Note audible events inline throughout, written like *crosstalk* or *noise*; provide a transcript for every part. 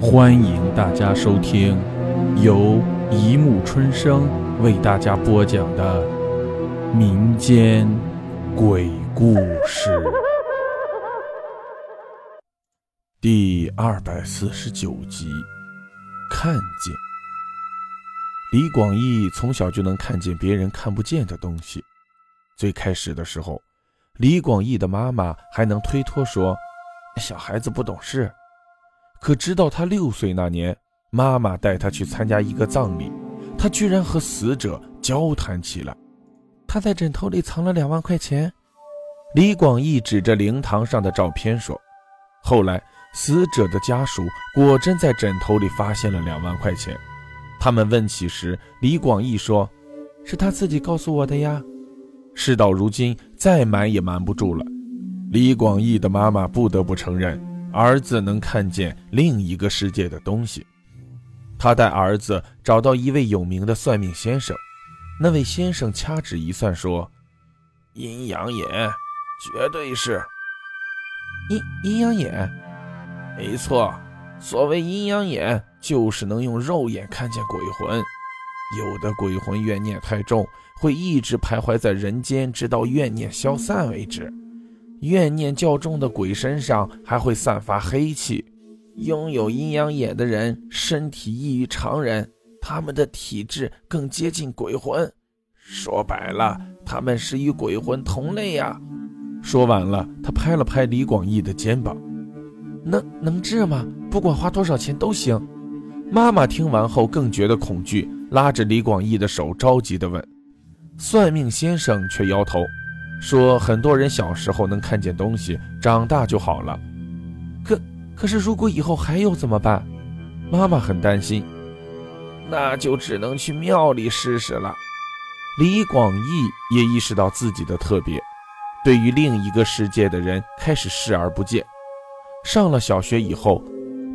欢迎大家收听由一木春生为大家播讲的民间鬼故事第二百四十九集。看见李广义从小就能看见别人看不见的东西。最开始的时候，李广义的妈妈还能推脱说：“小孩子不懂事。”可直到他六岁那年，妈妈带他去参加一个葬礼，他居然和死者交谈起来。他在枕头里藏了两万块钱。李广义指着灵堂上的照片说：“后来死者的家属果真在枕头里发现了两万块钱。他们问起时，李广义说：‘是他自己告诉我的呀。’事到如今，再瞒也瞒不住了。李广义的妈妈不得不承认。”儿子能看见另一个世界的东西，他带儿子找到一位有名的算命先生。那位先生掐指一算，说：“阴阳眼，绝对是阴阴阳眼。没错，所谓阴阳眼，就是能用肉眼看见鬼魂。有的鬼魂怨念太重，会一直徘徊在人间，直到怨念消散为止。”怨念较重的鬼身上还会散发黑气，拥有阴阳眼的人身体异于常人，他们的体质更接近鬼魂。说白了，他们是与鬼魂同类呀。说完了，他拍了拍李广义的肩膀：“能能治吗？不管花多少钱都行。”妈妈听完后更觉得恐惧，拉着李广义的手着急地问：“算命先生却摇头。”说很多人小时候能看见东西，长大就好了。可可是，如果以后还有怎么办？妈妈很担心。那就只能去庙里试试了。李广义也意识到自己的特别，对于另一个世界的人开始视而不见。上了小学以后，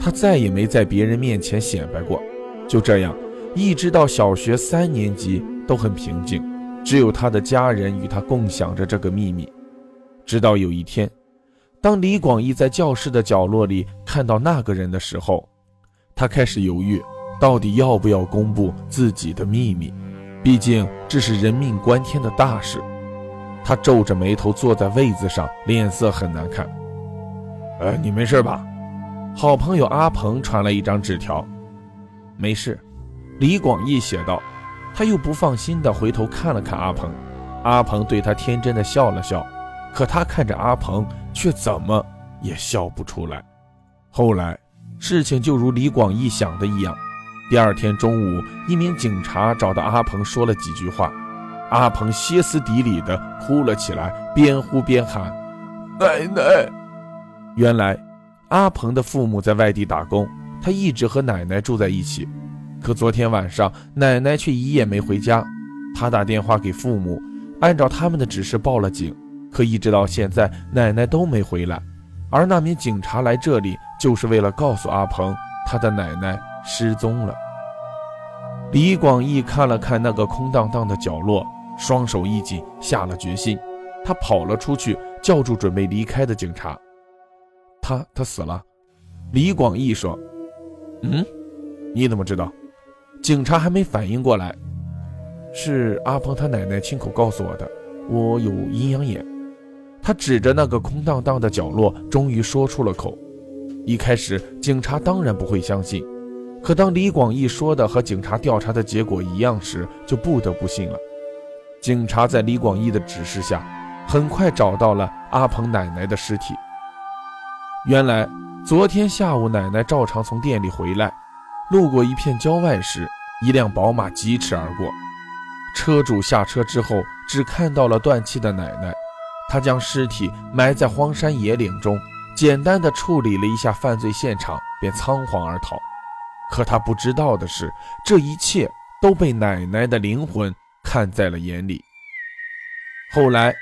他再也没在别人面前显摆过。就这样，一直到小学三年级都很平静。只有他的家人与他共享着这个秘密，直到有一天，当李广义在教室的角落里看到那个人的时候，他开始犹豫，到底要不要公布自己的秘密，毕竟这是人命关天的大事。他皱着眉头坐在位子上，脸色很难看。哎，你没事吧？好朋友阿鹏传来一张纸条，没事。李广义写道。他又不放心地回头看了看阿鹏，阿鹏对他天真的笑了笑，可他看着阿鹏却怎么也笑不出来。后来，事情就如李广义想的一样，第二天中午，一名警察找到阿鹏说了几句话，阿鹏歇斯底里地哭了起来，边哭边喊：“奶奶！”原来，阿鹏的父母在外地打工，他一直和奶奶住在一起。可昨天晚上，奶奶却一夜没回家。他打电话给父母，按照他们的指示报了警。可一直到现在，奶奶都没回来。而那名警察来这里，就是为了告诉阿鹏，他的奶奶失踪了。李广义看了看那个空荡荡的角落，双手一紧，下了决心。他跑了出去，叫住准备离开的警察。他他死了。李广义说：“嗯，你怎么知道？”警察还没反应过来，是阿鹏他奶奶亲口告诉我的。我有阴阳眼。他指着那个空荡荡的角落，终于说出了口。一开始，警察当然不会相信，可当李广义说的和警察调查的结果一样时，就不得不信了。警察在李广义的指示下，很快找到了阿鹏奶奶的尸体。原来，昨天下午，奶奶照常从店里回来。路过一片郊外时，一辆宝马疾驰而过。车主下车之后，只看到了断气的奶奶。他将尸体埋在荒山野岭中，简单的处理了一下犯罪现场，便仓皇而逃。可他不知道的是，这一切都被奶奶的灵魂看在了眼里。后来，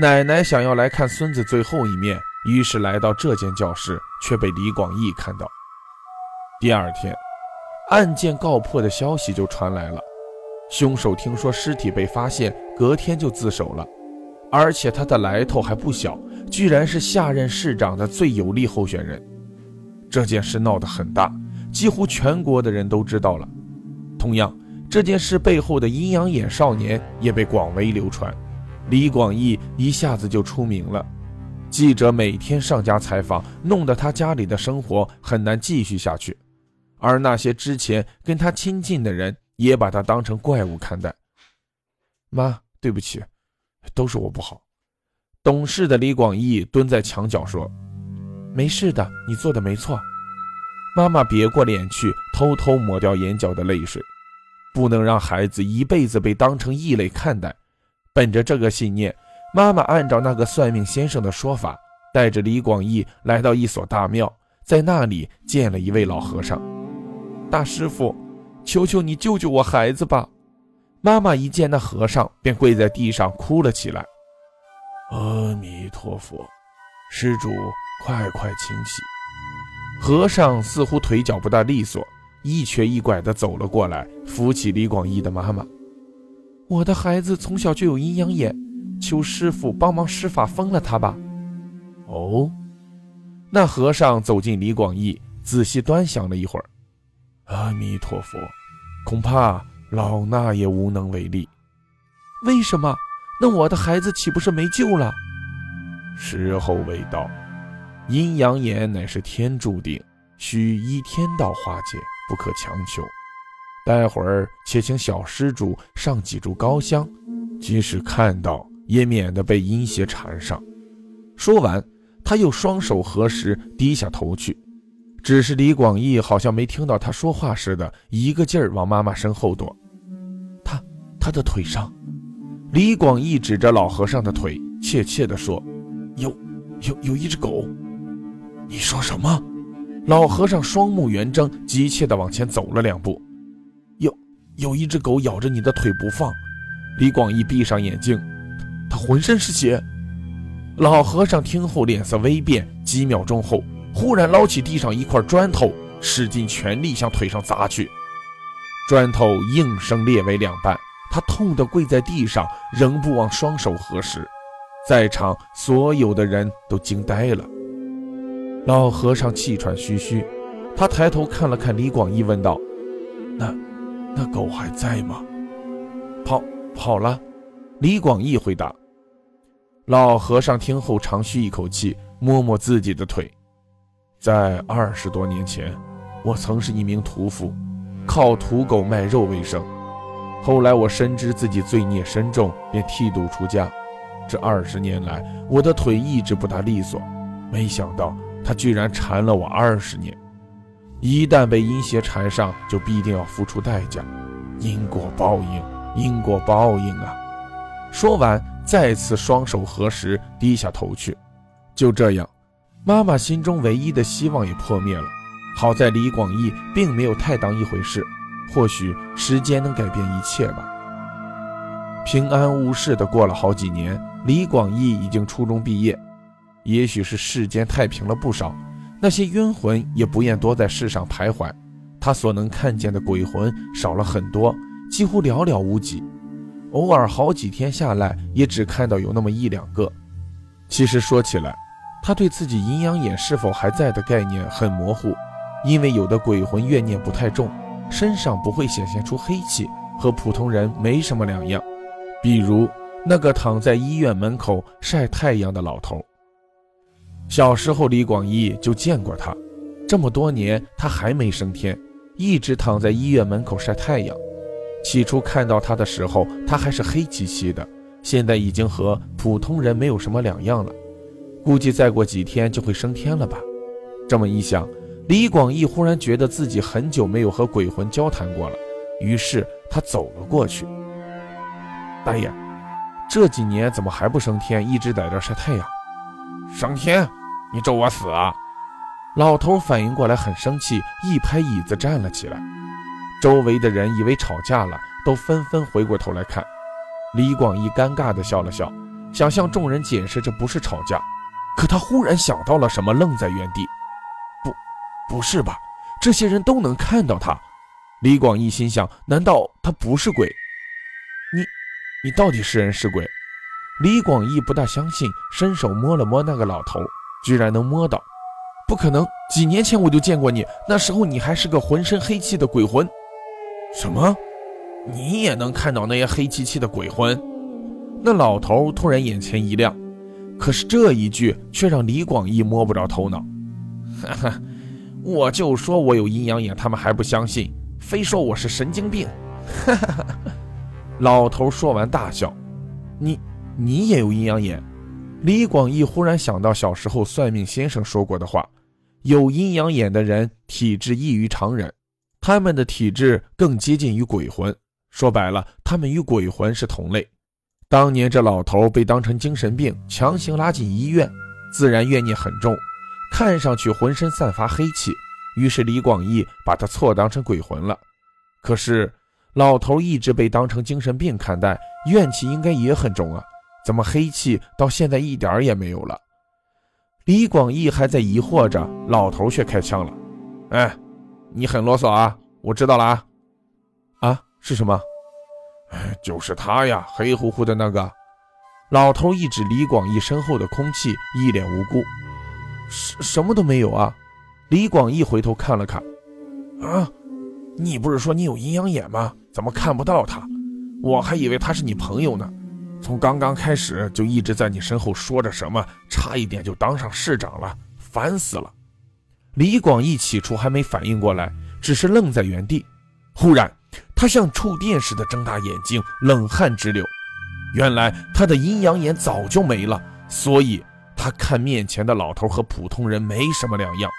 奶奶想要来看孙子最后一面，于是来到这间教室，却被李广义看到。第二天。案件告破的消息就传来了，凶手听说尸体被发现，隔天就自首了，而且他的来头还不小，居然是下任市长的最有力候选人。这件事闹得很大，几乎全国的人都知道了。同样，这件事背后的阴阳眼少年也被广为流传，李广义一下子就出名了。记者每天上家采访，弄得他家里的生活很难继续下去。而那些之前跟他亲近的人，也把他当成怪物看待。妈，对不起，都是我不好。懂事的李广义蹲在墙角说：“没事的，你做的没错。”妈妈别过脸去，偷偷抹掉眼角的泪水。不能让孩子一辈子被当成异类看待。本着这个信念，妈妈按照那个算命先生的说法，带着李广义来到一所大庙，在那里见了一位老和尚。大师傅，求求你救救我孩子吧！妈妈一见那和尚，便跪在地上哭了起来。阿弥陀佛，施主快快请起。和尚似乎腿脚不大利索，一瘸一拐地走了过来，扶起李广义的妈妈。我的孩子从小就有阴阳眼，求师傅帮忙施法封了他吧。哦，那和尚走进李广义，仔细端详了一会儿。阿弥陀佛，恐怕老衲也无能为力。为什么？那我的孩子岂不是没救了？时候未到，阴阳眼乃是天注定，需依天道化解，不可强求。待会儿且请小施主上几炷高香，即使看到，也免得被阴邪缠上。说完，他又双手合十，低下头去。只是李广义好像没听到他说话似的，一个劲儿往妈妈身后躲。他他的腿上，李广义指着老和尚的腿，怯怯地说：“有有有一只狗。”你说什么？老和尚双目圆睁，急切地往前走了两步。有有一只狗咬着你的腿不放。李广义闭上眼睛，他浑身是血。老和尚听后脸色微变，几秒钟后。忽然捞起地上一块砖头，使尽全力向腿上砸去，砖头应声裂为两半，他痛得跪在地上，仍不忘双手合十。在场所有的人都惊呆了。老和尚气喘吁吁，他抬头看了看李广义，问道：“那那狗还在吗？”“跑跑了。”李广义回答。老和尚听后长吁一口气，摸摸自己的腿。在二十多年前，我曾是一名屠夫，靠屠狗卖肉为生。后来我深知自己罪孽深重，便剃度出家。这二十年来，我的腿一直不大利索，没想到他居然缠了我二十年。一旦被阴邪缠上，就必定要付出代价。因果报应，因果报应啊！说完，再次双手合十，低下头去。就这样。妈妈心中唯一的希望也破灭了。好在李广义并没有太当一回事，或许时间能改变一切吧。平安无事的过了好几年，李广义已经初中毕业。也许是世间太平了不少，那些冤魂也不愿多在世上徘徊。他所能看见的鬼魂少了很多，几乎寥寥无几。偶尔好几天下来，也只看到有那么一两个。其实说起来，他对自己阴阳眼是否还在的概念很模糊，因为有的鬼魂怨念不太重，身上不会显现出黑气，和普通人没什么两样。比如那个躺在医院门口晒太阳的老头。小时候李广义就见过他，这么多年他还没升天，一直躺在医院门口晒太阳。起初看到他的时候，他还是黑漆漆的，现在已经和普通人没有什么两样了。估计再过几天就会升天了吧？这么一想，李广义忽然觉得自己很久没有和鬼魂交谈过了，于是他走了过去。大爷，这几年怎么还不升天，一直在这晒太阳？升天？你咒我死啊？老头反应过来很生气，一拍椅子站了起来。周围的人以为吵架了，都纷纷回过头来看。李广义尴尬地笑了笑，想向众人解释这不是吵架。可他忽然想到了什么，愣在原地。不，不是吧？这些人都能看到他。李广义心想：难道他不是鬼？你，你到底是人是鬼？李广义不大相信，伸手摸了摸那个老头，居然能摸到。不可能，几年前我就见过你，那时候你还是个浑身黑气的鬼魂。什么？你也能看到那些黑漆漆的鬼魂？那老头突然眼前一亮，可是这一句却让李广义摸不着头脑。*laughs* 哈哈，我就说我有阴阳眼，他们还不相信，非说我是神经病。哈 *laughs* 哈哈！老头说完大笑。你，你也有阴阳眼？李广义忽然想到小时候算命先生说过的话。有阴阳眼的人体质异于常人，他们的体质更接近于鬼魂。说白了，他们与鬼魂是同类。当年这老头被当成精神病，强行拉进医院，自然怨念很重，看上去浑身散发黑气。于是李广义把他错当成鬼魂了。可是老头一直被当成精神病看待，怨气应该也很重啊，怎么黑气到现在一点也没有了？李广义还在疑惑着，老头却开枪了。哎，你很啰嗦啊！我知道了啊。啊，是什么？就是他呀，黑乎乎的那个。老头一指李广义身后的空气，一脸无辜。什什么都没有啊！李广义回头看了看。啊，你不是说你有阴阳眼吗？怎么看不到他？我还以为他是你朋友呢。从刚刚开始就一直在你身后说着什么，差一点就当上市长了，烦死了！李广义起初还没反应过来，只是愣在原地。忽然，他像触电似的睁大眼睛，冷汗直流。原来他的阴阳眼早就没了，所以他看面前的老头和普通人没什么两样。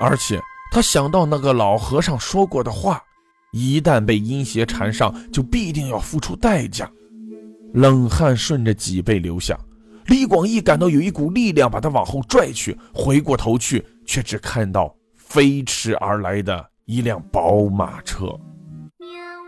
而且他想到那个老和尚说过的话：一旦被阴邪缠上，就必定要付出代价。冷汗顺着脊背流下，李广义感到有一股力量把他往后拽去，回过头去，却只看到飞驰而来的一辆宝马车。